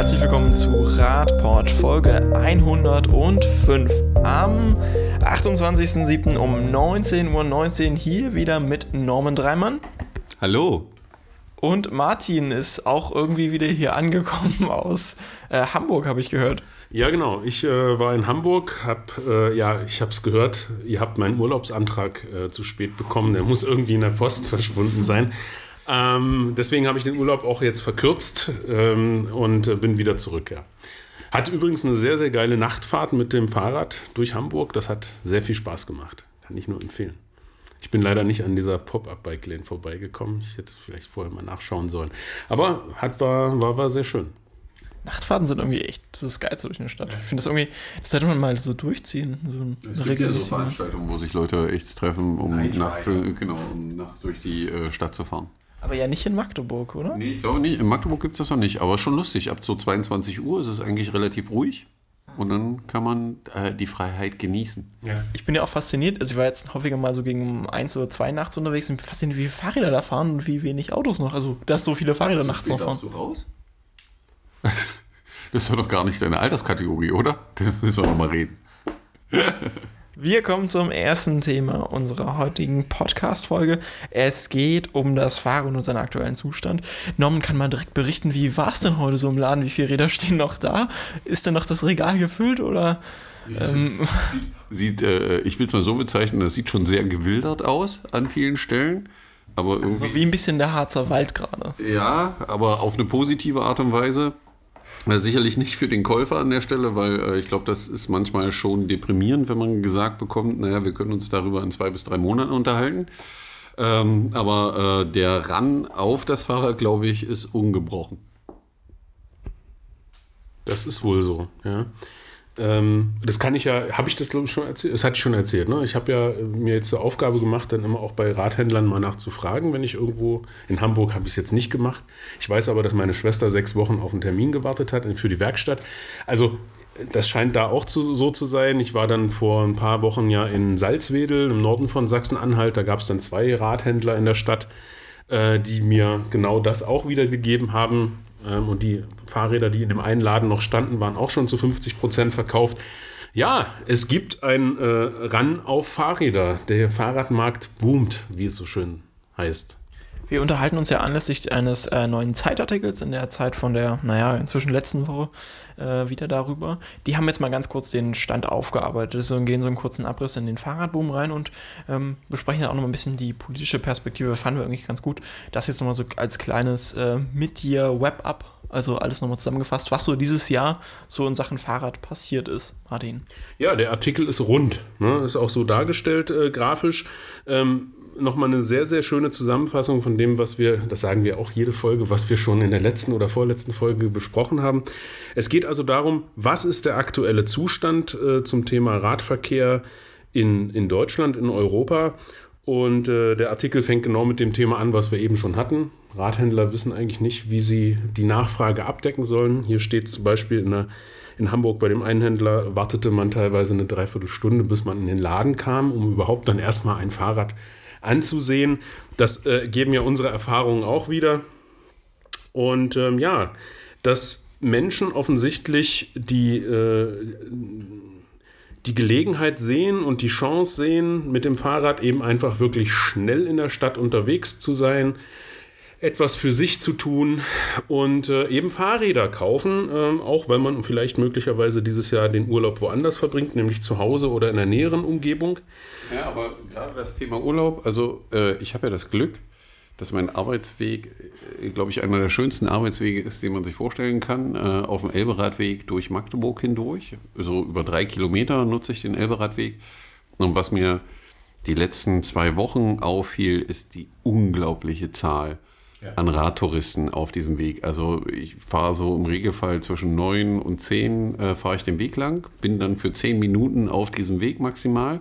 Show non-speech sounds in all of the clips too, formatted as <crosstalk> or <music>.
Herzlich willkommen zu Radport Folge 105 am 28.07. um 19.19 Uhr 19 hier wieder mit Norman Dreimann. Hallo. Und Martin ist auch irgendwie wieder hier angekommen aus äh, Hamburg, habe ich gehört. Ja, genau. Ich äh, war in Hamburg, hab, äh, ja, ich habe es gehört, ihr habt meinen Urlaubsantrag äh, zu spät bekommen. Der muss irgendwie in der Post <laughs> verschwunden sein. Ähm, deswegen habe ich den Urlaub auch jetzt verkürzt ähm, und äh, bin wieder zurück. Ja. Hat übrigens eine sehr, sehr geile Nachtfahrt mit dem Fahrrad durch Hamburg. Das hat sehr viel Spaß gemacht. Kann ich nur empfehlen. Ich bin leider nicht an dieser Pop-Up-Bike-Lane vorbeigekommen. Ich hätte vielleicht vorher mal nachschauen sollen. Aber hat, war, war, war sehr schön. Nachtfahrten sind irgendwie echt das Geilste durch eine Stadt. Ich finde das irgendwie, das sollte man mal so durchziehen. So es gibt ja so Veranstaltungen, wo sich Leute echt treffen, um, nachts, genau, um nachts durch die äh, Stadt zu fahren. Aber ja nicht in Magdeburg, oder? Nee, ich glaube nicht. In Magdeburg gibt es das noch nicht. Aber schon lustig. Ab so 22 Uhr ist es eigentlich relativ ruhig. Und dann kann man äh, die Freiheit genießen. Ja. Ich bin ja auch fasziniert. Also ich war jetzt häufiger mal so gegen eins oder zwei nachts unterwegs und bin fasziniert, wie viele Fahrräder da fahren und wie wenig Autos noch. Also, dass so viele Fahrräder so nachts noch fahren. du raus? <laughs> das ist doch noch gar nicht deine Alterskategorie, oder? <laughs> Da müssen wir noch mal reden. <laughs> Wir kommen zum ersten Thema unserer heutigen Podcast-Folge. Es geht um das Fahren und seinen aktuellen Zustand. Norman kann mal direkt berichten, wie war es denn heute so im Laden? Wie viele Räder stehen noch da? Ist denn noch das Regal gefüllt oder? Ähm sieht, äh, ich will es mal so bezeichnen, das sieht schon sehr gewildert aus an vielen Stellen. Aber also so wie ein bisschen der Harzer Wald gerade. Ja, aber auf eine positive Art und Weise. Sicherlich nicht für den Käufer an der Stelle, weil äh, ich glaube, das ist manchmal schon deprimierend, wenn man gesagt bekommt, naja, wir können uns darüber in zwei bis drei Monaten unterhalten. Ähm, aber äh, der Ran auf das Fahrrad, glaube ich, ist ungebrochen. Das ist wohl so, ja. Ähm, das kann ich ja, habe ich das glaube ich schon erzählt? Das hatte ich schon erzählt. Ne? Ich habe ja mir jetzt zur Aufgabe gemacht, dann immer auch bei Radhändlern mal nachzufragen, wenn ich irgendwo, in Hamburg habe ich es jetzt nicht gemacht. Ich weiß aber, dass meine Schwester sechs Wochen auf einen Termin gewartet hat für die Werkstatt. Also das scheint da auch zu, so zu sein. Ich war dann vor ein paar Wochen ja in Salzwedel im Norden von Sachsen-Anhalt. Da gab es dann zwei Radhändler in der Stadt, äh, die mir genau das auch wiedergegeben haben. Ähm, und die Fahrräder, die in dem einen Laden noch standen, waren auch schon zu 50 Prozent verkauft. Ja, es gibt ein äh, Ran auf Fahrräder. Der Fahrradmarkt boomt, wie es so schön heißt. Wir unterhalten uns ja anlässlich eines äh, neuen Zeitartikels in der Zeit von der, naja, inzwischen letzten Woche äh, wieder darüber. Die haben jetzt mal ganz kurz den Stand aufgearbeitet und gehen so einen kurzen Abriss in den Fahrradboom rein und ähm, besprechen auch noch ein bisschen die politische Perspektive. Fanden wir eigentlich ganz gut. Das jetzt nochmal so als kleines äh, mit dir Web-Up also alles nochmal zusammengefasst, was so dieses Jahr so in Sachen Fahrrad passiert ist, Martin. Ja, der Artikel ist rund, ne? ist auch so dargestellt äh, grafisch. Ähm, nochmal eine sehr, sehr schöne Zusammenfassung von dem, was wir, das sagen wir auch jede Folge, was wir schon in der letzten oder vorletzten Folge besprochen haben. Es geht also darum, was ist der aktuelle Zustand äh, zum Thema Radverkehr in, in Deutschland, in Europa. Und äh, der Artikel fängt genau mit dem Thema an, was wir eben schon hatten. Radhändler wissen eigentlich nicht, wie sie die Nachfrage abdecken sollen. Hier steht zum Beispiel in, der, in Hamburg bei dem Einhändler, wartete man teilweise eine Dreiviertelstunde, bis man in den Laden kam, um überhaupt dann erstmal ein Fahrrad anzusehen. Das äh, geben ja unsere Erfahrungen auch wieder. Und ähm, ja, dass Menschen offensichtlich die, äh, die Gelegenheit sehen und die Chance sehen, mit dem Fahrrad eben einfach wirklich schnell in der Stadt unterwegs zu sein, etwas für sich zu tun und äh, eben Fahrräder kaufen, äh, auch wenn man vielleicht möglicherweise dieses Jahr den Urlaub woanders verbringt, nämlich zu Hause oder in der näheren Umgebung. Ja, aber gerade das Thema Urlaub, also äh, ich habe ja das Glück, dass mein Arbeitsweg, äh, glaube ich, einer der schönsten Arbeitswege ist, den man sich vorstellen kann, äh, auf dem Elberadweg durch Magdeburg hindurch. So über drei Kilometer nutze ich den Elberadweg. Und was mir die letzten zwei Wochen auffiel, ist die unglaubliche Zahl an Radtouristen auf diesem Weg. Also ich fahre so im Regelfall zwischen neun und zehn äh, fahre ich den Weg lang, bin dann für zehn Minuten auf diesem Weg maximal.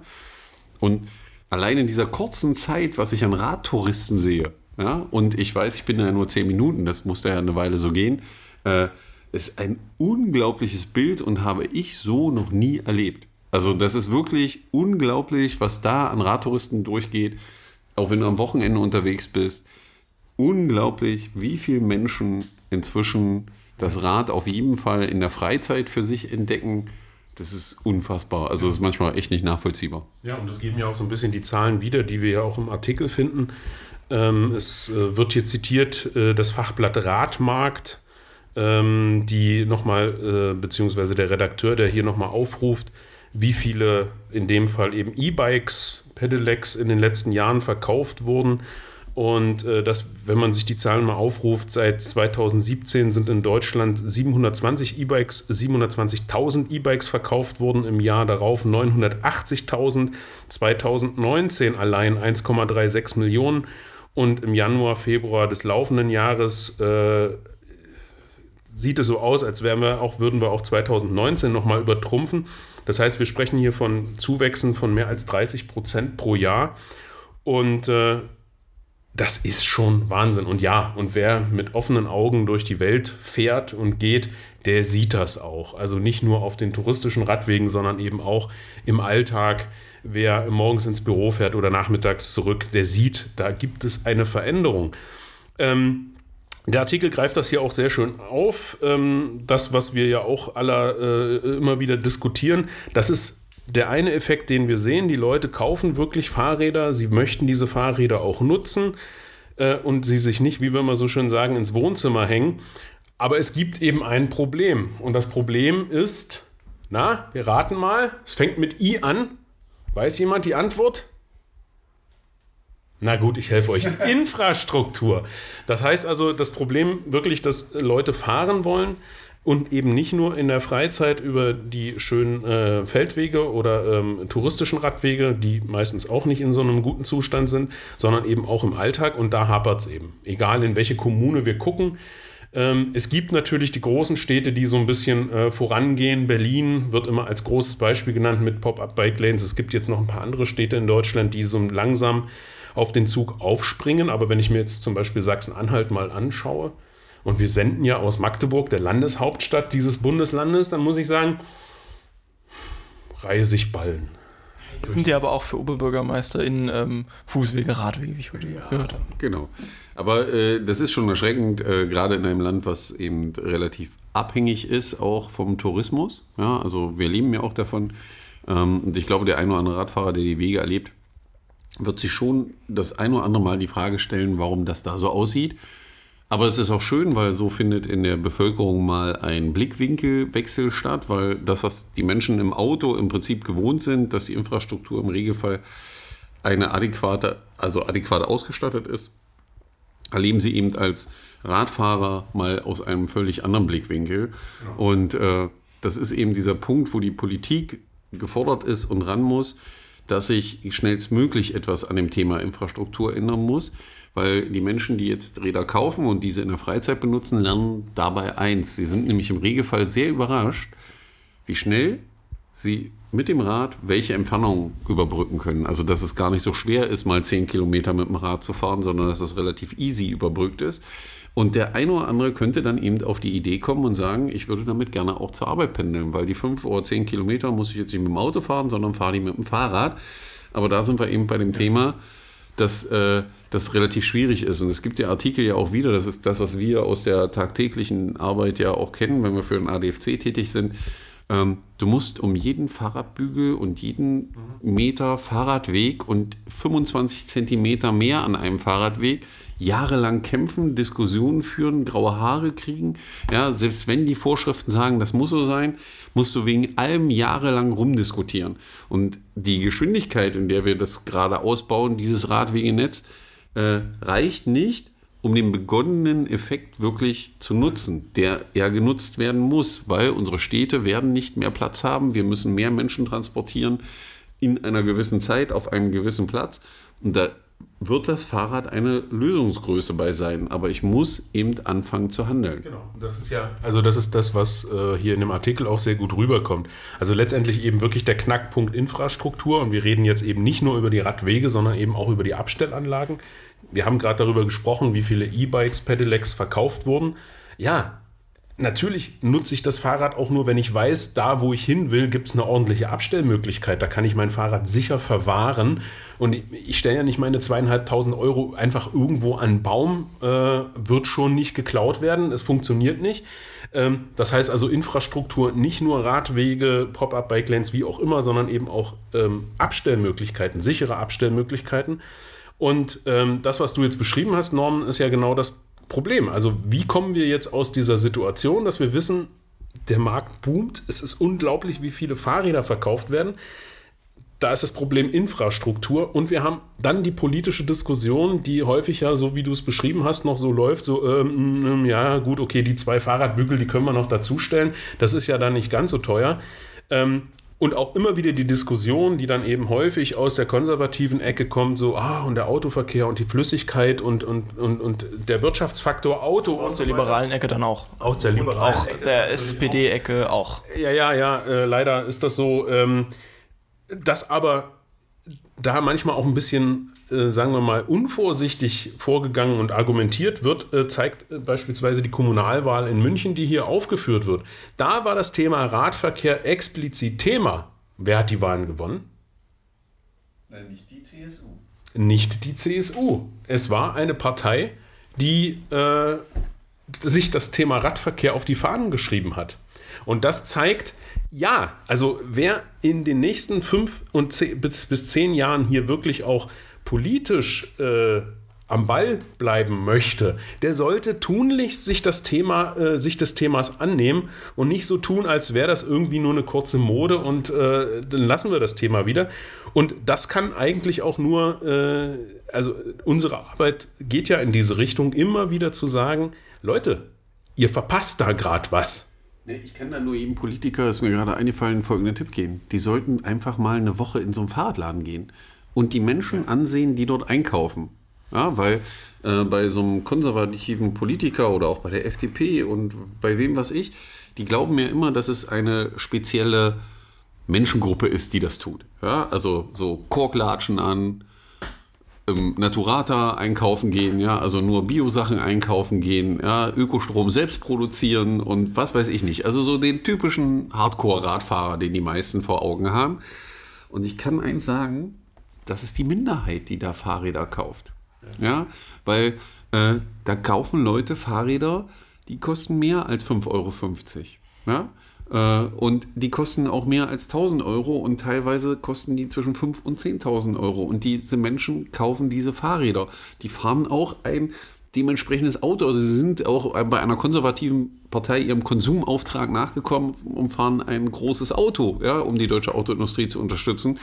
Und allein in dieser kurzen Zeit, was ich an Radtouristen sehe, ja, und ich weiß, ich bin ja nur zehn Minuten, das musste ja eine Weile so gehen, äh, ist ein unglaubliches Bild und habe ich so noch nie erlebt. Also das ist wirklich unglaublich, was da an Radtouristen durchgeht, auch wenn du am Wochenende unterwegs bist unglaublich, wie viele Menschen inzwischen das Rad auf jeden Fall in der Freizeit für sich entdecken, das ist unfassbar. Also das ist manchmal echt nicht nachvollziehbar. Ja, und das geben ja auch so ein bisschen die Zahlen wieder, die wir ja auch im Artikel finden. Ähm, es äh, wird hier zitiert äh, das Fachblatt Radmarkt, ähm, die nochmal, äh, beziehungsweise der Redakteur, der hier nochmal aufruft, wie viele in dem Fall eben E-Bikes, Pedelecs in den letzten Jahren verkauft wurden. Und äh, das, wenn man sich die Zahlen mal aufruft, seit 2017 sind in Deutschland 720 E-Bikes, 720.000 E-Bikes verkauft worden, im Jahr darauf 980.000, 2019 allein 1,36 Millionen und im Januar, Februar des laufenden Jahres äh, sieht es so aus, als wären wir auch, würden wir auch 2019 nochmal übertrumpfen. Das heißt, wir sprechen hier von Zuwächsen von mehr als 30 Prozent pro Jahr. Und äh, das ist schon Wahnsinn. Und ja, und wer mit offenen Augen durch die Welt fährt und geht, der sieht das auch. Also nicht nur auf den touristischen Radwegen, sondern eben auch im Alltag. Wer morgens ins Büro fährt oder nachmittags zurück, der sieht, da gibt es eine Veränderung. Ähm, der Artikel greift das hier auch sehr schön auf. Ähm, das, was wir ja auch alle äh, immer wieder diskutieren, das ist der eine Effekt, den wir sehen, die Leute kaufen wirklich Fahrräder, sie möchten diese Fahrräder auch nutzen äh, und sie sich nicht, wie wir immer so schön sagen, ins Wohnzimmer hängen. Aber es gibt eben ein Problem. Und das Problem ist, na, wir raten mal, es fängt mit I an. Weiß jemand die Antwort? Na gut, ich helfe euch. <laughs> Infrastruktur. Das heißt also, das Problem wirklich, dass Leute fahren wollen, und eben nicht nur in der Freizeit über die schönen äh, Feldwege oder ähm, touristischen Radwege, die meistens auch nicht in so einem guten Zustand sind, sondern eben auch im Alltag und da hapert es eben. Egal in welche Kommune wir gucken. Ähm, es gibt natürlich die großen Städte, die so ein bisschen äh, vorangehen. Berlin wird immer als großes Beispiel genannt mit Pop-up-Bike-Lanes. Es gibt jetzt noch ein paar andere Städte in Deutschland, die so langsam auf den Zug aufspringen. Aber wenn ich mir jetzt zum Beispiel Sachsen-Anhalt mal anschaue, und wir senden ja aus Magdeburg, der Landeshauptstadt dieses Bundeslandes, dann muss ich sagen, reihe sich Ballen. Wir sind ja aber auch für Oberbürgermeister in ähm, Fußwege, Radwege, wie ich heute ja, gehört habe. Genau. Aber äh, das ist schon erschreckend, äh, gerade in einem Land, was eben relativ abhängig ist, auch vom Tourismus. Ja, also wir leben ja auch davon. Ähm, und ich glaube, der ein oder andere Radfahrer, der die Wege erlebt, wird sich schon das ein oder andere Mal die Frage stellen, warum das da so aussieht. Aber es ist auch schön, weil so findet in der Bevölkerung mal ein Blickwinkelwechsel statt, weil das, was die Menschen im Auto im Prinzip gewohnt sind, dass die Infrastruktur im Regelfall eine adäquate, also adäquat ausgestattet ist, erleben sie eben als Radfahrer mal aus einem völlig anderen Blickwinkel. Ja. Und äh, das ist eben dieser Punkt, wo die Politik gefordert ist und ran muss, dass sich schnellstmöglich etwas an dem Thema Infrastruktur ändern muss weil die Menschen, die jetzt Räder kaufen und diese in der Freizeit benutzen, lernen dabei eins. Sie sind nämlich im Regelfall sehr überrascht, wie schnell sie mit dem Rad welche Entfernung überbrücken können. Also dass es gar nicht so schwer ist, mal 10 Kilometer mit dem Rad zu fahren, sondern dass es relativ easy überbrückt ist. Und der eine oder andere könnte dann eben auf die Idee kommen und sagen, ich würde damit gerne auch zur Arbeit pendeln, weil die 5 oder 10 Kilometer muss ich jetzt nicht mit dem Auto fahren, sondern fahre die mit dem Fahrrad. Aber da sind wir eben bei dem Thema, dass äh, das relativ schwierig ist. Und es gibt ja Artikel ja auch wieder, das ist das, was wir aus der tagtäglichen Arbeit ja auch kennen, wenn wir für den ADFC tätig sind. Ähm, du musst um jeden Fahrradbügel und jeden Meter Fahrradweg und 25 Zentimeter mehr an einem Fahrradweg jahrelang kämpfen, Diskussionen führen, graue Haare kriegen. Ja, selbst wenn die Vorschriften sagen, das muss so sein, musst du wegen allem jahrelang rumdiskutieren. Und die Geschwindigkeit, in der wir das gerade ausbauen, dieses Radwegenetz, äh, reicht nicht, um den begonnenen Effekt wirklich zu nutzen, der ja genutzt werden muss, weil unsere Städte werden nicht mehr Platz haben. Wir müssen mehr Menschen transportieren in einer gewissen Zeit auf einem gewissen Platz. Und da wird das Fahrrad eine Lösungsgröße bei sein, aber ich muss eben anfangen zu handeln. Genau, das ist ja, also das ist das, was äh, hier in dem Artikel auch sehr gut rüberkommt. Also letztendlich eben wirklich der Knackpunkt Infrastruktur und wir reden jetzt eben nicht nur über die Radwege, sondern eben auch über die Abstellanlagen. Wir haben gerade darüber gesprochen, wie viele E-Bikes, Pedelecs verkauft wurden. Ja, natürlich nutze ich das Fahrrad auch nur, wenn ich weiß, da wo ich hin will, gibt es eine ordentliche Abstellmöglichkeit. Da kann ich mein Fahrrad sicher verwahren. Und ich, ich stelle ja nicht meine zweieinhalbtausend Euro einfach irgendwo an Baum, äh, wird schon nicht geklaut werden. Es funktioniert nicht. Ähm, das heißt also Infrastruktur, nicht nur Radwege, Pop-up-Bike-Lanes, wie auch immer, sondern eben auch ähm, Abstellmöglichkeiten, sichere Abstellmöglichkeiten. Und ähm, das, was du jetzt beschrieben hast, Norman, ist ja genau das Problem. Also wie kommen wir jetzt aus dieser Situation, dass wir wissen, der Markt boomt, es ist unglaublich, wie viele Fahrräder verkauft werden. Da ist das Problem Infrastruktur und wir haben dann die politische Diskussion, die häufig ja, so wie du es beschrieben hast, noch so läuft, so, ähm, ähm ja gut, okay, die zwei Fahrradbügel, die können wir noch dazustellen, das ist ja dann nicht ganz so teuer. Ähm, und auch immer wieder die Diskussion, die dann eben häufig aus der konservativen Ecke kommt, so, ah, und der Autoverkehr und die Flüssigkeit und, und, und, und der Wirtschaftsfaktor Auto. Aus der liberalen Ecke dann auch. Aus der liberalen Auch Ecke. der SPD-Ecke auch. Ja, ja, ja, äh, leider ist das so, ähm, dass aber da manchmal auch ein bisschen, äh, sagen wir mal, unvorsichtig vorgegangen und argumentiert wird, äh, zeigt äh, beispielsweise die Kommunalwahl in München, die hier aufgeführt wird. Da war das Thema Radverkehr explizit Thema. Wer hat die Wahlen gewonnen? Nein, nicht die CSU. Nicht die CSU. Es war eine Partei, die äh, sich das Thema Radverkehr auf die Fahnen geschrieben hat. Und das zeigt, ja, also wer in den nächsten fünf und zehn, bis, bis zehn Jahren hier wirklich auch politisch äh, am Ball bleiben möchte, der sollte tunlichst sich das Thema, äh, sich des Themas annehmen und nicht so tun, als wäre das irgendwie nur eine kurze Mode und äh, dann lassen wir das Thema wieder. Und das kann eigentlich auch nur, äh, also unsere Arbeit geht ja in diese Richtung, immer wieder zu sagen, Leute, ihr verpasst da gerade was. Ich kann da nur jedem Politiker, ist mir gerade eingefallen, folgenden Tipp geben. Die sollten einfach mal eine Woche in so einen Fahrradladen gehen und die Menschen ansehen, die dort einkaufen. Ja, weil äh, bei so einem konservativen Politiker oder auch bei der FDP und bei wem was ich, die glauben mir immer, dass es eine spezielle Menschengruppe ist, die das tut. Ja, also so Korklatschen an, ähm, Naturata einkaufen gehen, ja, also nur Biosachen einkaufen gehen, ja, Ökostrom selbst produzieren und was weiß ich nicht. Also so den typischen Hardcore-Radfahrer, den die meisten vor Augen haben. Und ich kann eins sagen, das ist die Minderheit, die da Fahrräder kauft. Ja, weil äh, da kaufen Leute Fahrräder, die kosten mehr als 5,50 Euro. Ja? Äh, und die kosten auch mehr als 1000 Euro und teilweise kosten die zwischen 5.000 und 10.000 Euro. Und diese Menschen kaufen diese Fahrräder. Die fahren auch ein dementsprechendes Auto. Also sie sind auch bei einer konservativen Partei ihrem Konsumauftrag nachgekommen und fahren ein großes Auto, ja, um die deutsche Autoindustrie zu unterstützen.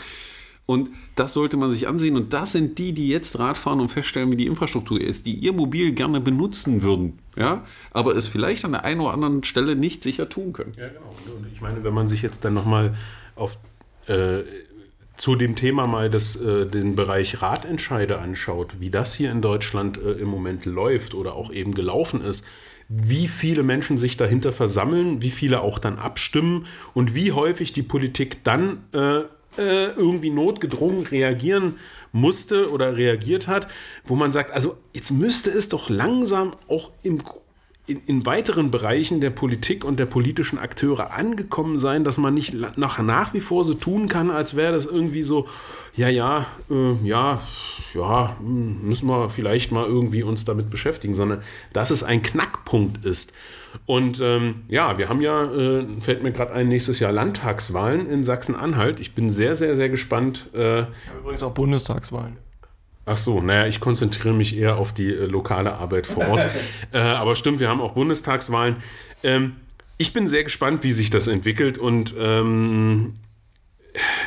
Und das sollte man sich ansehen. Und das sind die, die jetzt Rad fahren und feststellen, wie die Infrastruktur ist, die ihr Mobil gerne benutzen würden. Ja? Aber es vielleicht an der einen oder anderen Stelle nicht sicher tun können. Ja, genau. Und ich meine, wenn man sich jetzt dann nochmal auf äh, zu dem Thema mal das, äh, den Bereich Radentscheide anschaut, wie das hier in Deutschland äh, im Moment läuft oder auch eben gelaufen ist, wie viele Menschen sich dahinter versammeln, wie viele auch dann abstimmen und wie häufig die Politik dann äh, äh, irgendwie notgedrungen reagieren musste oder reagiert hat, wo man sagt, also jetzt müsste es doch langsam auch im in, in, weiteren Bereichen der Politik und der politischen Akteure angekommen sein, dass man nicht nach, nach wie vor so tun kann, als wäre das irgendwie so, ja, ja, äh, ja, ja, hm, müssen wir vielleicht mal irgendwie uns damit beschäftigen, sondern dass es ein Knackpunkt ist. Und ähm, ja, wir haben ja, äh, fällt mir gerade ein, nächstes Jahr Landtagswahlen in Sachsen-Anhalt. Ich bin sehr, sehr, sehr gespannt. Äh, übrigens auch Bundestagswahlen. Ach so, naja, ich konzentriere mich eher auf die äh, lokale Arbeit vor Ort. <laughs> äh, aber stimmt, wir haben auch Bundestagswahlen. Ähm, ich bin sehr gespannt, wie sich das entwickelt und ähm,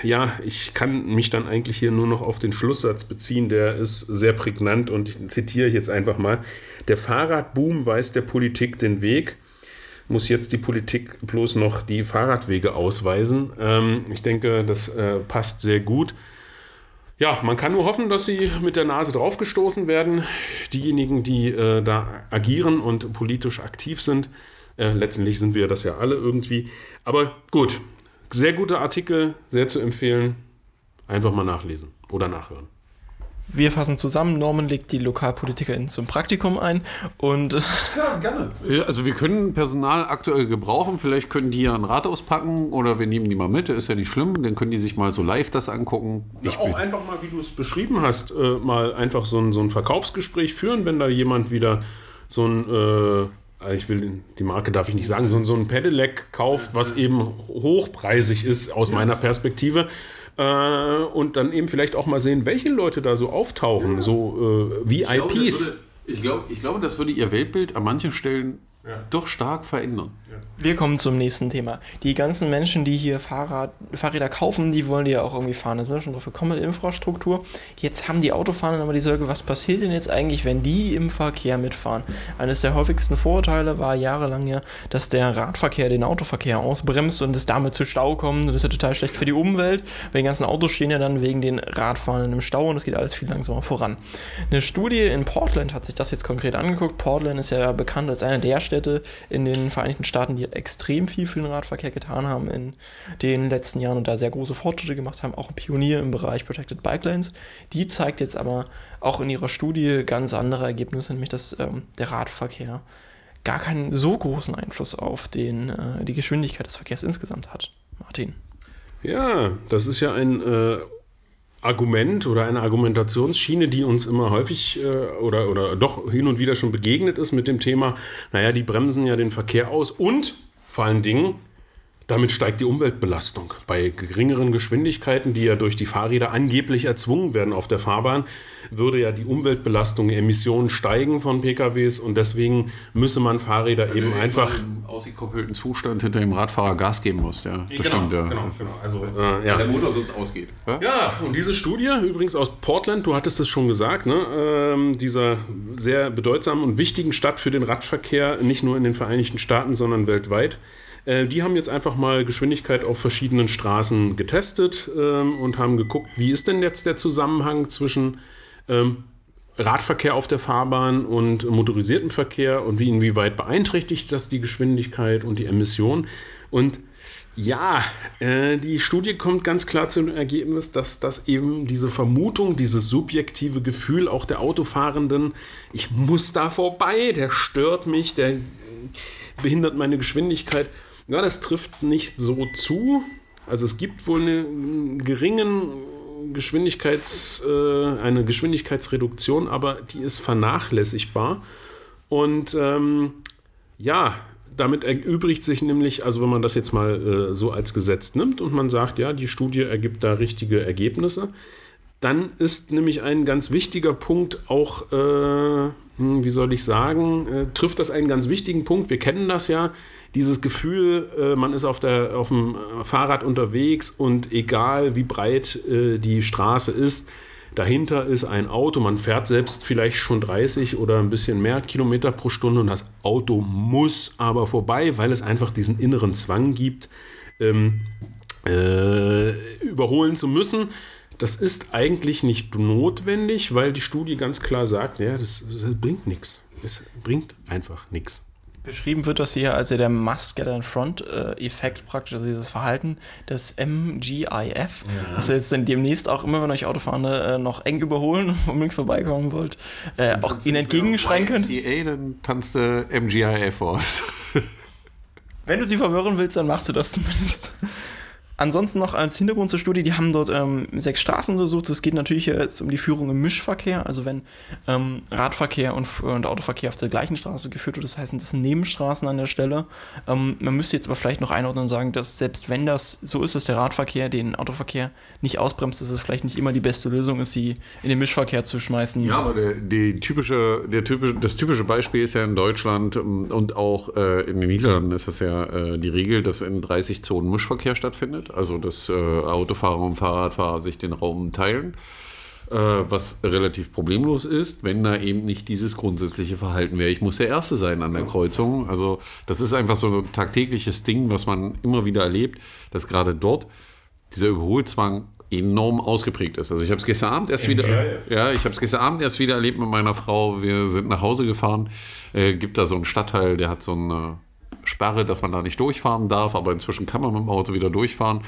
ja, ich kann mich dann eigentlich hier nur noch auf den Schlusssatz beziehen, der ist sehr prägnant und ich zitiere jetzt einfach mal. Der Fahrradboom weist der Politik den Weg, muss jetzt die Politik bloß noch die Fahrradwege ausweisen. Ähm, ich denke, das äh, passt sehr gut. Ja, man kann nur hoffen, dass sie mit der Nase draufgestoßen werden. Diejenigen, die äh, da agieren und politisch aktiv sind. Äh, letztendlich sind wir das ja alle irgendwie. Aber gut, sehr guter Artikel, sehr zu empfehlen. Einfach mal nachlesen oder nachhören. Wir fassen zusammen, Norman legt die LokalpolitikerInnen zum Praktikum ein und Ja, gerne. Also wir können Personal aktuell gebrauchen. Vielleicht können die ja ein Rad auspacken oder wir nehmen die mal mit. Ist ja nicht schlimm. Dann können die sich mal so live das angucken. Ja, auch einfach mal, wie du es beschrieben hast, äh, mal einfach so ein, so ein Verkaufsgespräch führen, wenn da jemand wieder so ein, äh, ich will die Marke darf ich nicht sagen, so, ein- so ein Pedelec kauft, was eben hochpreisig ist aus meiner Perspektive. Äh, und dann eben vielleicht auch mal sehen, welche Leute da so auftauchen, so äh, Ich glaube, VIPs. würde- Ich glaube, ich glaube, das würde ihr Weltbild an manchen Stellen doch stark verändern. Wir kommen zum nächsten Thema. Die ganzen Menschen, die hier Fahrrad, Fahrräder kaufen, die wollen die ja auch irgendwie fahren. Da sind wir schon drauf gekommen mit Infrastruktur. Jetzt haben die Autofahrenden aber die Sorge, was passiert denn jetzt eigentlich, wenn die im Verkehr mitfahren? Eines der häufigsten Vorurteile war jahrelang ja, dass der Radverkehr den Autoverkehr ausbremst und es damit zu Stau kommt. Das ist ja total schlecht für die Umwelt, weil die ganzen Autos stehen ja dann wegen den Radfahrenden im Stau und es geht alles viel langsamer voran. Eine Studie in Portland hat sich das jetzt konkret angeguckt. Portland ist ja bekannt als eine der Städte in den Vereinigten Staaten, die extrem viel für den Radverkehr getan haben in den letzten Jahren und da sehr große Fortschritte gemacht haben, auch ein Pionier im Bereich Protected Bike Lanes. Die zeigt jetzt aber auch in ihrer Studie ganz andere Ergebnisse, nämlich dass ähm, der Radverkehr gar keinen so großen Einfluss auf den, äh, die Geschwindigkeit des Verkehrs insgesamt hat. Martin. Ja, das ist ja ein äh, Argument oder eine Argumentationsschiene, die uns immer häufig äh, oder, oder doch hin und wieder schon begegnet ist mit dem Thema, naja, die bremsen ja den Verkehr aus und vor allen Dingen, damit steigt die Umweltbelastung. Bei geringeren Geschwindigkeiten, die ja durch die Fahrräder angeblich erzwungen werden auf der Fahrbahn, würde ja die Umweltbelastung, Emissionen steigen von PKWs und deswegen müsse man Fahrräder eben einfach im ausgekoppelten Zustand hinter dem Radfahrer Gas geben muss. Ja, das stimmt. Ja. Genau, Das genau. Also, äh, ja. Der Motor sonst ausgeht. Ja? Ja, und diese Studie, übrigens aus Portland, du hattest es schon gesagt, ne, ähm, dieser sehr bedeutsamen und wichtigen Stadt für den Radverkehr, nicht nur in den Vereinigten Staaten, sondern weltweit, äh, die haben jetzt einfach mal Geschwindigkeit auf verschiedenen Straßen getestet ähm, und haben geguckt, wie ist denn jetzt der Zusammenhang zwischen ähm, Radverkehr auf der Fahrbahn und motorisierten Verkehr und wie inwieweit beeinträchtigt das die Geschwindigkeit und die Emission. Und ja, äh, die Studie kommt ganz klar zu dem Ergebnis, dass das eben diese Vermutung, dieses subjektive Gefühl auch der Autofahrenden, ich muss da vorbei, der stört mich, der äh, behindert meine Geschwindigkeit. Ja, das trifft nicht so zu. Also es gibt wohl eine geringen Geschwindigkeits, äh, eine Geschwindigkeitsreduktion, aber die ist vernachlässigbar. Und ähm, ja, damit erübrigt sich nämlich, also wenn man das jetzt mal äh, so als Gesetz nimmt und man sagt, ja, die Studie ergibt da richtige Ergebnisse, dann ist nämlich ein ganz wichtiger Punkt auch, äh, hm, wie soll ich sagen, äh, trifft das einen ganz wichtigen Punkt. Wir kennen das ja, dieses Gefühl, äh, man ist auf, der, auf dem äh, Fahrrad unterwegs und egal wie breit äh, die Straße ist, dahinter ist ein Auto, man fährt selbst vielleicht schon 30 oder ein bisschen mehr Kilometer pro Stunde und das Auto muss aber vorbei, weil es einfach diesen inneren Zwang gibt, ähm, äh, überholen zu müssen. Das ist eigentlich nicht notwendig, weil die Studie ganz klar sagt, ja, das, das bringt nichts. Es bringt einfach nichts. Beschrieben wird das hier als ja der Must Get in Front äh, praktisch, also dieses Verhalten des MGIF, das ihr jetzt dann demnächst auch immer, wenn euch Autofahrende äh, noch eng überholen, unbedingt vorbeikommen wollt, äh, auch ihnen entgegenschreien könnt. YMCA, dann tanzt der MGIF aus. Wenn du sie verwirren willst, dann machst du das zumindest. Ansonsten noch als Hintergrund zur Studie, die haben dort ähm, sechs Straßen untersucht. Es geht natürlich jetzt um die Führung im Mischverkehr, also wenn ähm, Radverkehr und, und Autoverkehr auf der gleichen Straße geführt wird, das heißt, das sind Nebenstraßen an der Stelle. Ähm, man müsste jetzt aber vielleicht noch einordnen und sagen, dass selbst wenn das so ist, dass der Radverkehr den Autoverkehr nicht ausbremst, dass es vielleicht nicht immer die beste Lösung ist, sie in den Mischverkehr zu schmeißen. Ja, aber der, die typische, der typische, das typische Beispiel ist ja in Deutschland ähm, und auch äh, in den Niederlanden ist das ja äh, die Regel, dass in 30 Zonen Mischverkehr stattfindet. Also dass äh, Autofahrer und Fahrradfahrer sich den Raum teilen. Äh, was relativ problemlos ist, wenn da eben nicht dieses grundsätzliche Verhalten wäre. Ich muss der Erste sein an der Kreuzung. Also das ist einfach so ein tagtägliches Ding, was man immer wieder erlebt, dass gerade dort dieser Überholzwang enorm ausgeprägt ist. Also ich habe es gestern Abend erst wieder, MGIF. ja, ich habe es gestern Abend erst wieder erlebt mit meiner Frau. Wir sind nach Hause gefahren. Äh, gibt da so einen Stadtteil, der hat so eine Sperre, dass man da nicht durchfahren darf, aber inzwischen kann man mit dem Auto wieder durchfahren.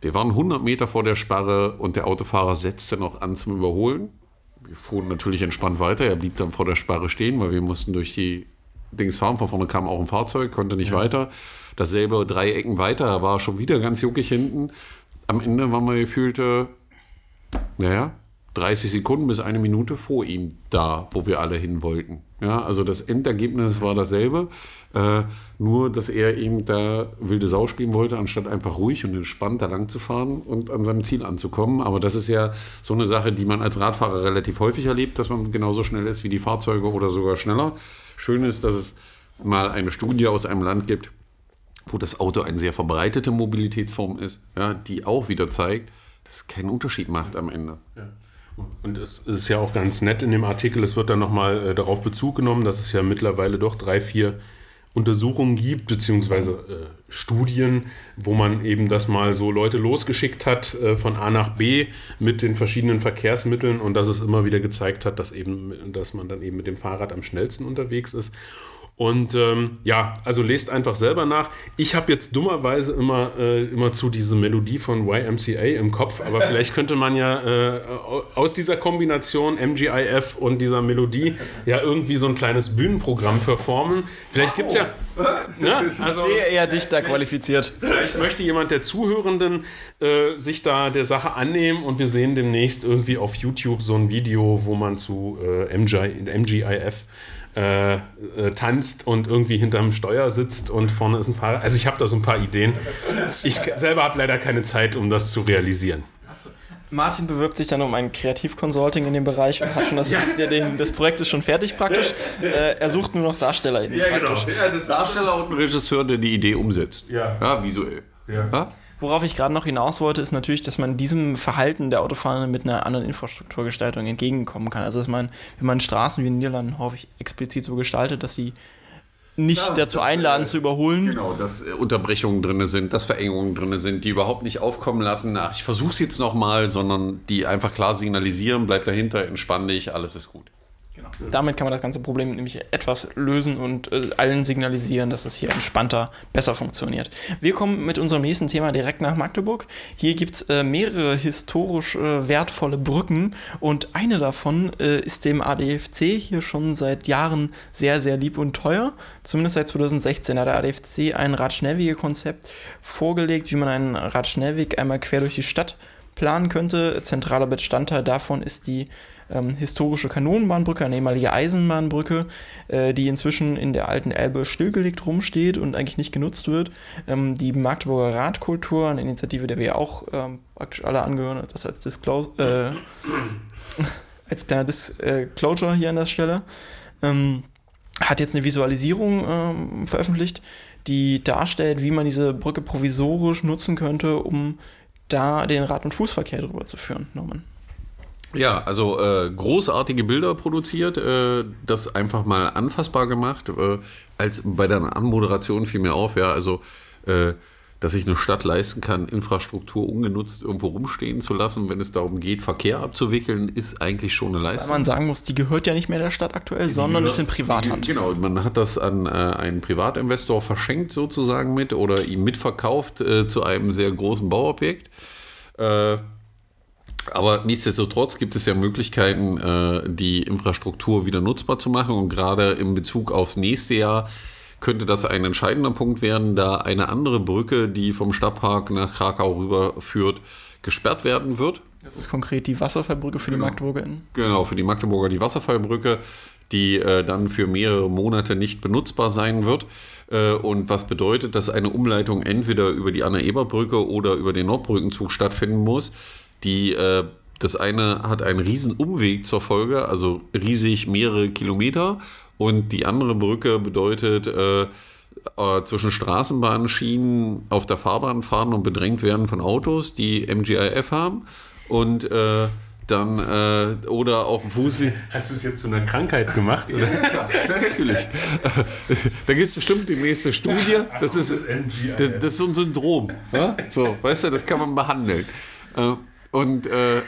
Wir waren 100 Meter vor der Sperre und der Autofahrer setzte noch an zum Überholen. wir fuhren natürlich entspannt weiter. Er blieb dann vor der Sparre stehen, weil wir mussten durch die Dings fahren. Von vorne kam auch ein Fahrzeug, konnte nicht ja. weiter. Dasselbe drei Ecken weiter, war schon wieder ganz juckig hinten. Am Ende waren wir gefühlte, naja, 30 Sekunden bis eine Minute vor ihm da, wo wir alle hin wollten. Ja, also das Endergebnis war dasselbe, äh, nur dass er eben da wilde Sau spielen wollte, anstatt einfach ruhig und entspannt da lang zu fahren und an seinem Ziel anzukommen. Aber das ist ja so eine Sache, die man als Radfahrer relativ häufig erlebt, dass man genauso schnell ist wie die Fahrzeuge oder sogar schneller. Schön ist, dass es mal eine Studie aus einem Land gibt, wo das Auto eine sehr verbreitete Mobilitätsform ist, ja, die auch wieder zeigt, dass es keinen Unterschied macht am Ende. Ja. Und es ist ja auch ganz nett in dem Artikel, es wird dann nochmal äh, darauf Bezug genommen, dass es ja mittlerweile doch drei, vier Untersuchungen gibt, beziehungsweise äh, Studien, wo man eben das mal so Leute losgeschickt hat äh, von A nach B mit den verschiedenen Verkehrsmitteln und dass es immer wieder gezeigt hat, dass eben, dass man dann eben mit dem Fahrrad am schnellsten unterwegs ist. Und ähm, ja, also lest einfach selber nach. Ich habe jetzt dummerweise immer, äh, immer zu diese Melodie von YMCA im Kopf, aber vielleicht könnte man ja äh, aus dieser Kombination MGIF und dieser Melodie ja irgendwie so ein kleines Bühnenprogramm performen. Vielleicht gibt es ja. Ne? <laughs> Also, sehr eher dichter qualifiziert. Vielleicht möchte jemand der Zuhörenden äh, sich da der Sache annehmen und wir sehen demnächst irgendwie auf YouTube so ein Video, wo man zu äh, MGI, MGIF äh, äh, tanzt und irgendwie hinterm Steuer sitzt und vorne ist ein Fahrer. Also ich habe da so ein paar Ideen. Ich selber habe leider keine Zeit, um das zu realisieren. Martin bewirbt sich dann um ein Kreativconsulting in dem Bereich und hat schon das, ja. der, den, das Projekt ist schon fertig praktisch. Äh, er sucht nur noch Darsteller in ja, genau. Ja, das Darsteller und ein Regisseur, der die Idee umsetzt. Ja. Ja, visuell. Ja. Worauf ich gerade noch hinaus wollte, ist natürlich, dass man diesem Verhalten der Autofahrer mit einer anderen Infrastrukturgestaltung entgegenkommen kann. Also dass man, wenn man Straßen wie in den Niederlanden häufig explizit so gestaltet, dass sie nicht ja, dazu einladen, äh, zu überholen. Genau, dass äh, Unterbrechungen drin sind, dass Verengungen drin sind, die überhaupt nicht aufkommen lassen, ach, ich versuche es jetzt nochmal, sondern die einfach klar signalisieren, bleib dahinter, entspann dich, alles ist gut. Genau. Damit kann man das ganze Problem nämlich etwas lösen und äh, allen signalisieren, dass es hier entspannter besser funktioniert. Wir kommen mit unserem nächsten Thema direkt nach Magdeburg. Hier gibt es äh, mehrere historisch äh, wertvolle Brücken und eine davon äh, ist dem ADFC hier schon seit Jahren sehr, sehr lieb und teuer. Zumindest seit 2016 hat der ADFC ein Radschnellwege-Konzept vorgelegt, wie man einen Radschnellweg einmal quer durch die Stadt planen könnte. Zentraler Bestandteil davon ist die ähm, historische Kanonenbahnbrücke, eine ehemalige Eisenbahnbrücke, äh, die inzwischen in der alten Elbe stillgelegt rumsteht und eigentlich nicht genutzt wird. Ähm, die Magdeburger Radkultur, eine Initiative, der wir auch ähm, praktisch alle angehören, das als Disclose, äh, <laughs> als kleiner Disclosure hier an der Stelle, ähm, hat jetzt eine Visualisierung ähm, veröffentlicht, die darstellt, wie man diese Brücke provisorisch nutzen könnte, um da den Rad- und Fußverkehr drüber zu führen, Norman. Ja, also äh, großartige Bilder produziert, äh, das einfach mal anfassbar gemacht. Äh, als bei der Anmoderation fiel mir auf, ja, also äh, dass sich eine Stadt leisten kann, Infrastruktur ungenutzt irgendwo rumstehen zu lassen, wenn es darum geht, Verkehr abzuwickeln, ist eigentlich schon eine Leistung. Weil man sagen muss, die gehört ja nicht mehr der Stadt aktuell, die sondern gehört, ist in Privathand. Genau, man hat das an äh, einen Privatinvestor verschenkt sozusagen mit oder ihm mitverkauft äh, zu einem sehr großen Bauobjekt. Äh, aber nichtsdestotrotz gibt es ja Möglichkeiten, äh, die Infrastruktur wieder nutzbar zu machen. Und gerade in Bezug aufs nächste Jahr könnte das ein entscheidender Punkt werden, da eine andere Brücke, die vom Stadtpark nach Krakau rüberführt, gesperrt werden wird. Das ist konkret die Wasserfallbrücke für genau. die MagdeburgerInnen. Genau, für die Magdeburger die Wasserfallbrücke, die äh, dann für mehrere Monate nicht benutzbar sein wird. Äh, und was bedeutet, dass eine Umleitung entweder über die Anna-Eber-Brücke oder über den Nordbrückenzug stattfinden muss. Die, äh, das eine hat einen riesen Umweg zur Folge, also riesig mehrere Kilometer. Und die andere Brücke bedeutet, äh, äh, zwischen Straßenbahnschienen auf der Fahrbahn fahren und bedrängt werden von Autos, die MGIF haben. Und äh, dann äh, oder auf dem Fuß. Hast du es jetzt zu einer Krankheit gemacht? Oder? Ja, klar, ja, natürlich. <laughs> da gibt es bestimmt die nächste Studie. <laughs> Das ist, das, das ist so ein Syndrom. Ja? So, weißt du, das kann man behandeln. Äh, und äh, <laughs>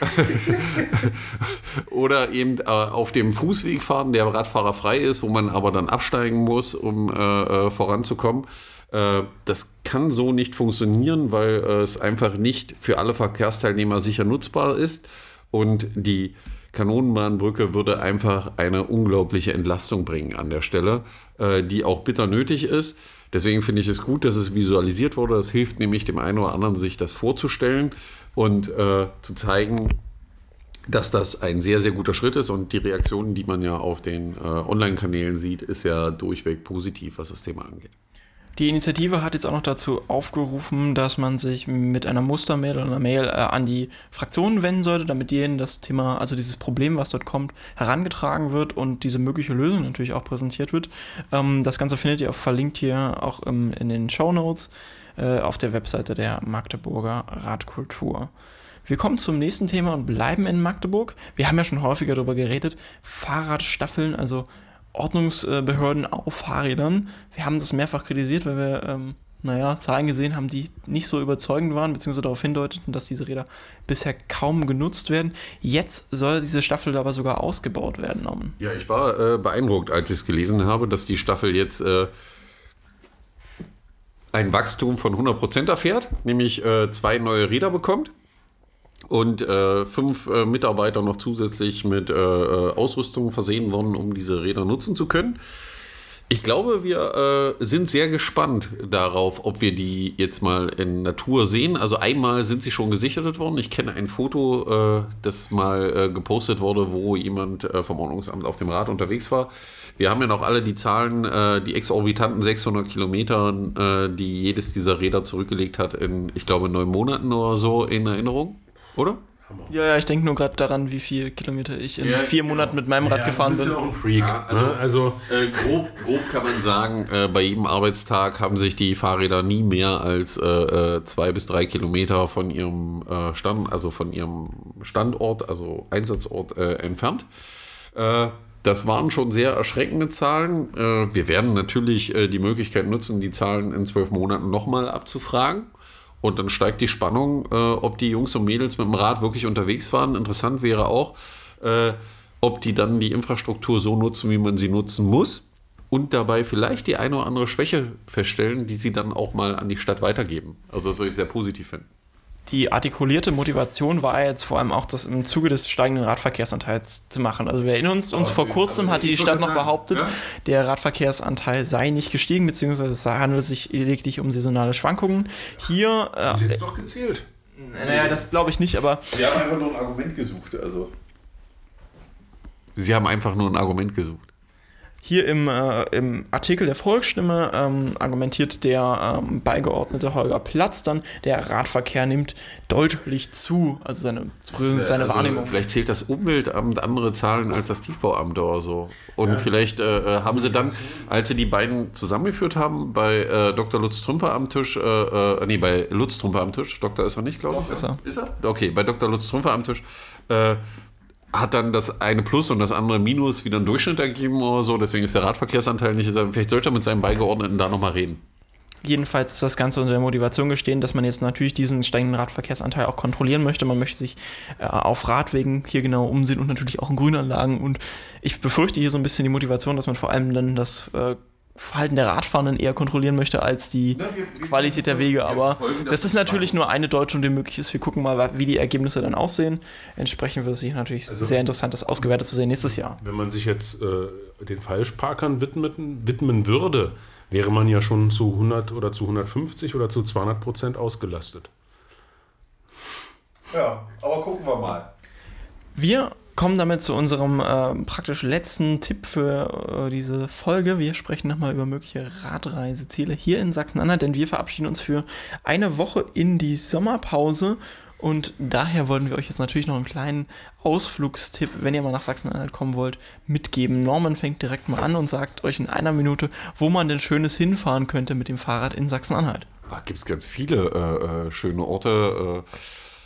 oder eben äh, auf dem Fußweg fahren, der Radfahrer frei ist, wo man aber dann absteigen muss, um äh, äh voranzukommen. Äh, das kann so nicht funktionieren, weil es einfach nicht für alle Verkehrsteilnehmer sicher nutzbar ist und die Kanonenbahnbrücke würde einfach eine unglaubliche Entlastung bringen an der Stelle, äh, die auch bitter nötig ist. Deswegen finde ich es gut, dass es visualisiert wurde. Das hilft nämlich dem einen oder anderen, sich das vorzustellen und äh, zu zeigen, dass das ein sehr, sehr guter Schritt ist. Und die Reaktionen, die man ja auf den äh, Online-Kanälen sieht, ist ja durchweg positiv, was das Thema angeht. Die Initiative hat jetzt auch noch dazu aufgerufen, dass man sich mit einer Mustermail oder einer Mail äh, an die Fraktionen wenden sollte, damit denen das Thema, also dieses Problem, was dort kommt, herangetragen wird und diese mögliche Lösung natürlich auch präsentiert wird. Ähm, das Ganze findet ihr auch verlinkt hier auch im, in den Show Notes äh, auf der Webseite der Magdeburger Radkultur. Wir kommen zum nächsten Thema und bleiben in Magdeburg. Wir haben ja schon häufiger darüber geredet. Fahrradstaffeln, also Ordnungsbehörden auf Fahrrädern. Wir haben das mehrfach kritisiert, weil wir, ähm, naja, Zahlen gesehen haben, die nicht so überzeugend waren, beziehungsweise darauf hindeuteten, dass diese Räder bisher kaum genutzt werden. Jetzt soll diese Staffel aber sogar ausgebaut werden, Norman. Ja, ich war äh, beeindruckt, als ich es gelesen habe, dass die Staffel jetzt äh, ein Wachstum von 100% erfährt, nämlich äh, zwei neue Räder bekommt und äh, fünf äh, Mitarbeiter noch zusätzlich mit äh, äh, Ausrüstung versehen worden, um diese Räder nutzen zu können. Ich glaube, wir äh, sind sehr gespannt darauf, ob wir die jetzt mal in Natur sehen. Also einmal sind sie schon gesichert worden. Ich kenne ein Foto, äh, das mal gepostet wurde, wo jemand vom Ordnungsamt auf dem Rad unterwegs war. Wir haben ja noch alle die Zahlen, die exorbitanten 600 Kilometer, die jedes dieser Räder zurückgelegt hat in, ich glaube, neun Monaten oder so in Erinnerung. Oder? Ja, ja, ich denke nur gerade daran, wie viele Kilometer ich in ja, vier genau. Monaten mit meinem Rad ja, gefahren bin. Ja auch ein Freak. Ja, also, ne? also äh, grob, grob, kann man sagen, äh, bei jedem Arbeitstag haben sich die Fahrräder nie mehr als äh, äh zwei bis drei Kilometer von ihrem äh, Stand, also von ihrem Standort, also Einsatzort äh, entfernt. das waren schon sehr erschreckende Zahlen. wir werden natürlich die Möglichkeit nutzen, die Zahlen in zwölf Monaten nochmal abzufragen. Und dann steigt die Spannung, äh, ob die Jungs und Mädels mit dem Rad wirklich unterwegs waren. Interessant wäre auch, äh, ob die dann die Infrastruktur so nutzen, wie man sie nutzen muss. Und dabei vielleicht die eine oder andere Schwäche feststellen, die sie dann auch mal an die Stadt weitergeben. Also das würde ich sehr positiv finden die artikulierte Motivation war jetzt vor allem auch, das im Zuge des steigenden Radverkehrsanteils zu machen. Also wir erinnern uns, uns vor kurzem hatte die Stadt noch behauptet, ja? der Radverkehrsanteil sei nicht gestiegen, beziehungsweise es handelt sich lediglich um saisonale Schwankungen. Hier. Äh, Sie jetzt doch gezählt? Naja, das glaube ich nicht, aber. Sie haben einfach nur ein Argument gesucht, also. Sie haben einfach nur ein Argument gesucht. Hier im, äh, im Artikel der Volksstimme ähm, argumentiert der ähm, Beigeordnete Holger Platz dann, der Radverkehr nimmt deutlich zu, also seine, seine also Wahrnehmung. Vielleicht zählt das Umweltamt andere Zahlen als das Tiefbauamt oder so. Und ja. vielleicht äh, äh haben sie dann, als sie die beiden zusammengeführt haben, bei äh, Dr. Lutz Trümper am Tisch, äh, äh, nee, bei Lutz Trümper am Tisch, Doktor ist er nicht, glaube ich. Ist er. Ist er? Okay, bei Dr. Lutz Trümper am Tisch äh, hat dann das eine Plus und das andere Minus wieder einen Durchschnitt ergeben oder so. Deswegen ist der Radverkehrsanteil nicht. Vielleicht sollte er mit seinem Beigeordneten da nochmal reden. Jedenfalls ist das Ganze unter der Motivation gestehen, dass man jetzt natürlich diesen steigenden Radverkehrsanteil auch kontrollieren möchte. Man möchte sich äh, auf Radwegen hier genau umsehen und natürlich auch in Grünanlagen. Und ich befürchte hier so ein bisschen die Motivation, dass man vor allem dann das äh, Verhalten der Radfahrenden eher kontrollieren möchte als die Na, wir, wir, Qualität der Wege. Aber das, ist natürlich nur eine Deutung, die möglich ist. Wir gucken mal, wie die Ergebnisse dann aussehen. Entsprechend wird es sich natürlich also, sehr interessant, das ausgewertet zu sehen nächstes Jahr. Wenn man sich jetzt äh, den Falschparkern widmen, widmen würde, wäre man ja schon zu 100 oder zu 150 oder zu 200 Prozent ausgelastet. Ja, aber gucken wir mal. Wir kommen damit zu unserem äh, praktisch letzten Tipp für äh, diese Folge. Wir sprechen nochmal über mögliche Radreiseziele hier in Sachsen-Anhalt, denn wir verabschieden uns für eine Woche in die Sommerpause. Und daher wollen wir euch jetzt natürlich noch einen kleinen Ausflugstipp, wenn ihr mal nach Sachsen-Anhalt kommen wollt, mitgeben. Norman fängt direkt mal an und sagt euch in einer Minute, wo man denn Schönes hinfahren könnte mit dem Fahrrad in Sachsen-Anhalt. Da gibt es ganz viele äh, äh schöne Orte. Äh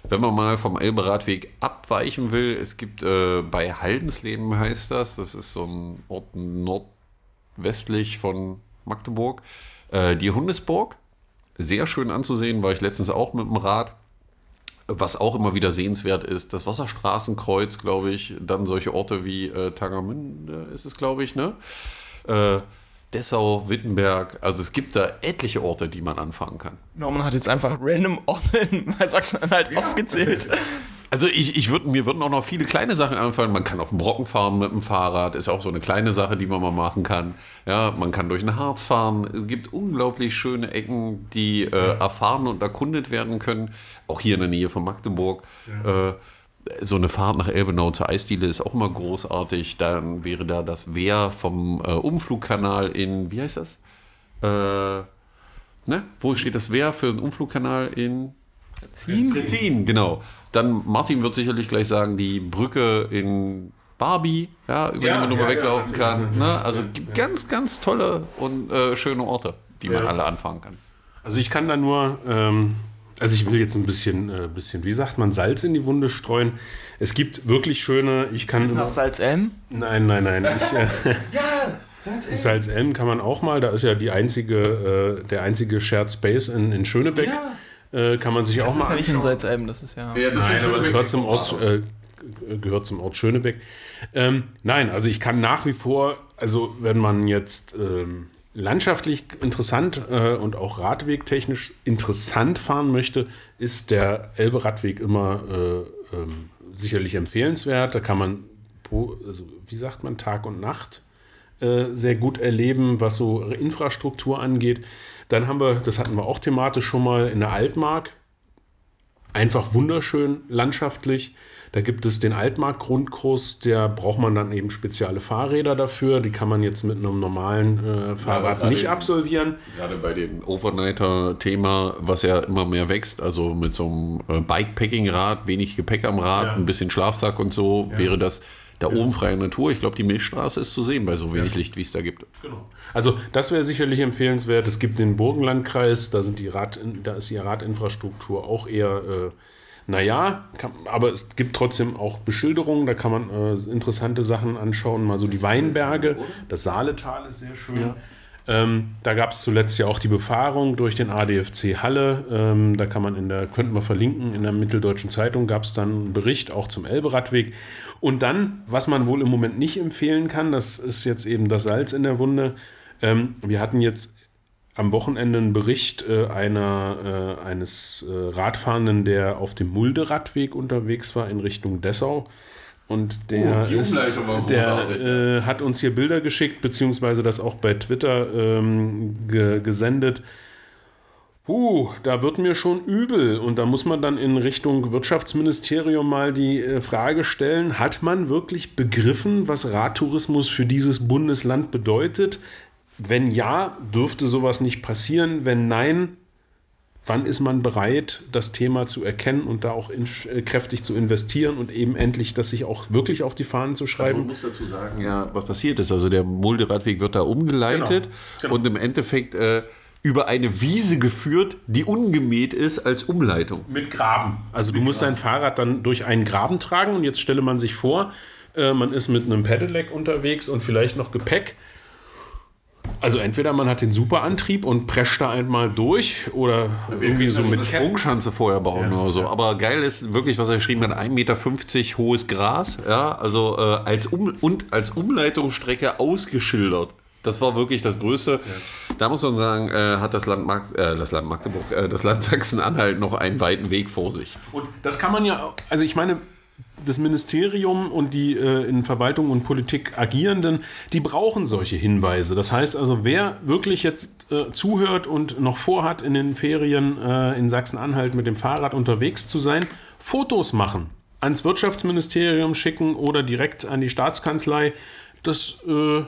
wenn man mal vom Elberadweg abweichen will, es gibt äh, bei Haldensleben heißt das, das ist so ein Ort nordwestlich von Magdeburg, äh, die Hundesburg. Sehr schön anzusehen, war ich letztens auch mit dem Rad. Was auch immer wieder sehenswert ist, das Wasserstraßenkreuz, glaube ich, dann solche Orte wie äh, Tangermünde ist es, glaube ich, ne? Äh, Dessau, Wittenberg. Also es gibt da etliche Orte, die man anfangen kann. Norman hat jetzt einfach random Orte in Sachsen-Anhalt ja. aufgezählt. Also ich, ich würd, mir würden auch noch viele kleine Sachen einfallen. Man kann auf dem Brocken fahren mit dem Fahrrad, ist auch so eine kleine Sache, die man mal machen kann. Ja, man kann durch ein Harz fahren. Es gibt unglaublich schöne Ecken, die äh, erfahren und erkundet werden können. Auch hier in der Nähe von Magdeburg. Ja. Äh, so eine Fahrt nach Elbenau zur Eisdiele ist auch immer großartig. Dann wäre da das Wehr vom äh, Umflugkanal in, wie heißt das? Äh, ne? Wo steht das Wehr für den Umflugkanal in Ziehen? Ziehen, genau. Dann Martin wird sicherlich gleich sagen, die Brücke in Barbie, ja, über ja, die man ja, nur weglaufen ja, kann. Ne? Also ganz, ganz tolle und äh, schöne Orte, die man alle anfangen kann. Also ich kann da nur, ähm, also ich will jetzt ein bisschen, äh, bisschen, wie sagt man, Salz in die Wunde streuen. Es gibt wirklich schöne, ich kann... Ist noch Salz M? Nein, nein, nein. <laughs> Ich, äh, ja, Salz M. Salz M kann man auch mal, da ist ja die einzige, äh, der einzige Shared Space in, in Schönebeck. Ja äh, kann man sich das auch mal. Das ist ja nicht in Salzalm, das ist ja. ja das nein, aber gehört zum Ort, äh, gehört zum Ort Schönebeck. Ähm, nein, also ich kann nach wie vor, also wenn man jetzt ähm, landschaftlich interessant äh, und auch radwegtechnisch interessant fahren möchte, ist der Elbe-Radweg immer äh, ähm, sicherlich empfehlenswert. Da kann man, also, wie sagt man, Tag und Nacht äh, sehr gut erleben, was so Infrastruktur angeht. Dann haben wir, das hatten wir auch thematisch schon mal in der Altmark, einfach wunderschön landschaftlich. Da gibt es den Altmark-Grundkurs, der braucht man dann eben spezielle Fahrräder dafür. Die kann man jetzt mit einem normalen äh, Fahrrad ja, nicht absolvieren. Gerade bei dem Overnighter-Thema, was ja immer mehr wächst, also mit so einem äh, Bikepacking-Rad, wenig Gepäck am Rad, ja. ein bisschen Schlafsack und so, ja. wäre das da oben freie Natur. Ich glaube, die Milchstraße ist zu sehen bei so wenig ja. Licht, wie es da gibt. Genau. Also das wäre sicherlich empfehlenswert. Es gibt den Burgenlandkreis, da, sind die Rad, da ist die Radinfrastruktur auch eher, äh, naja, kann, aber es gibt trotzdem auch Beschilderungen, da kann man äh, interessante Sachen anschauen. Mal so die Weinberge, das Saaletal ist sehr schön. Ja. Ähm, da gab es zuletzt ja auch die Befahrung durch den ADFC Halle. Ähm, da kann man in der, könnten wir verlinken, in der Mitteldeutschen Zeitung gab es dann einen Bericht auch zum Elberadweg. Und dann, was man wohl im Moment nicht empfehlen kann, das ist jetzt eben das Salz in der Wunde. Ähm, wir hatten jetzt am Wochenende einen Bericht äh, einer, äh, eines äh, Radfahrenden, der auf dem Mulderadweg unterwegs war in Richtung Dessau. Und der, oh, ist, der äh, hat uns hier Bilder geschickt, beziehungsweise das auch bei Twitter ähm, ge gesendet. Puh, da wird mir schon übel. Und da muss man dann in Richtung Wirtschaftsministerium mal die äh, Frage stellen, hat man wirklich begriffen, was Radtourismus für dieses Bundesland bedeutet? Wenn ja, dürfte sowas nicht passieren. Wenn nein, wann ist man bereit, das Thema zu erkennen und da auch in, äh, kräftig zu investieren und eben endlich das sich auch wirklich auf die Fahnen zu schreiben? Also man muss dazu sagen, ja, was passiert ist. Also der Mulderadweg wird da umgeleitet genau, genau. und im Endeffekt... Äh, über eine Wiese geführt, die ungemäht ist als Umleitung. Mit Graben. Also mit du musst Graben. dein Fahrrad dann durch einen Graben tragen und jetzt stelle man sich vor, äh, man ist mit einem Pedelec unterwegs und vielleicht noch Gepäck. Also entweder man hat den Superantrieb und prescht da einmal durch oder irgendwie so mit eine Sprungschanze vorher bauen ja, oder so. Aber geil ist wirklich, was er geschrieben hat, 1,50 Meter hohes Gras, ja, also äh, als um und als Umleitungsstrecke ausgeschildert. Das war wirklich das Größte. Ja. Da muss man sagen, äh, hat das Land, Mag äh, das Land Magdeburg, äh, das Land Sachsen-Anhalt noch einen weiten Weg vor sich. Und das kann man ja, also ich meine, das Ministerium und die äh, in Verwaltung und Politik agierenden, die brauchen solche Hinweise. Das heißt also, wer wirklich jetzt äh, zuhört und noch vorhat, in den Ferien äh, in Sachsen-Anhalt mit dem Fahrrad unterwegs zu sein, Fotos machen, ans Wirtschaftsministerium schicken oder direkt an die Staatskanzlei. Das äh,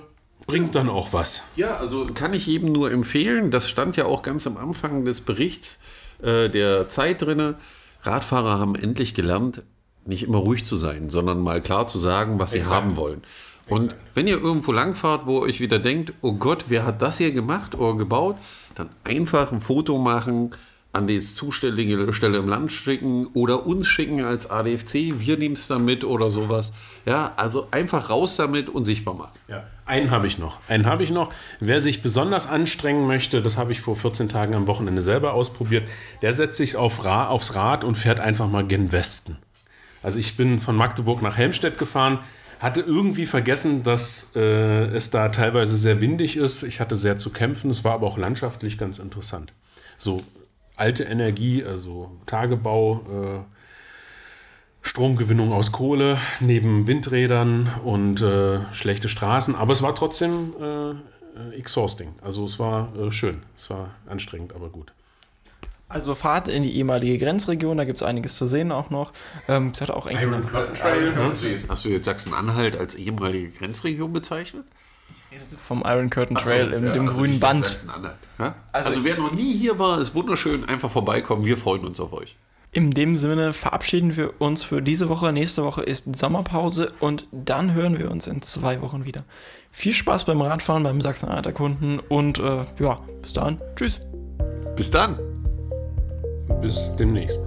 bringt dann auch was. Ja, also kann ich jedem nur empfehlen. Das stand ja auch ganz am Anfang des Berichts äh, der Zeit drinne. Radfahrer haben endlich gelernt, nicht immer ruhig zu sein, sondern mal klar zu sagen, was Exakt. sie haben wollen. Und Exakt. wenn ihr irgendwo langfahrt, wo euch wieder denkt, oh Gott, wer hat das hier gemacht oder gebaut, dann einfach ein Foto machen, an die zuständige Stelle im Land schicken oder uns schicken als ADFC, wir nehmen es damit oder sowas. Ja, also einfach raus damit und sichtbar machen. Ja, einen habe ich noch. Einen habe ich noch. Wer sich besonders anstrengen möchte, das habe ich vor 14 Tagen am Wochenende selber ausprobiert, der setzt sich auf Ra aufs Rad und fährt einfach mal gen Westen. Also ich bin von Magdeburg nach Helmstedt gefahren, hatte irgendwie vergessen, dass äh, es da teilweise sehr windig ist. Ich hatte sehr zu kämpfen, es war aber auch landschaftlich ganz interessant. So alte Energie, also Tagebau, äh, Stromgewinnung aus Kohle, neben Windrädern und äh, schlechte Straßen. Aber es war trotzdem äh, äh, exhausting. Also es war äh, schön. Es war anstrengend, aber gut. Also Fahrt in die ehemalige Grenzregion, da gibt es einiges zu sehen auch noch. Ähm, das hat auch eigentlich eine, Hast du jetzt, hast du jetzt Sachsen-Anhalt als ehemalige Grenzregion bezeichnet? vom Iron Curtain Ach so, Trail im ja, dem also grünen Band. Also- Also, wer noch nie hier war, ist wunderschön. Einfach vorbeikommen. Wir freuen uns auf euch. In dem Sinne verabschieden wir uns für diese Woche. Nächste Woche ist Sommerpause und dann hören wir uns in zwei Wochen wieder. Viel Spaß beim Radfahren, beim Sachsen-Anhalt erkunden und äh, ja, bis dann. Tschüss. Bis dann. Bis demnächst.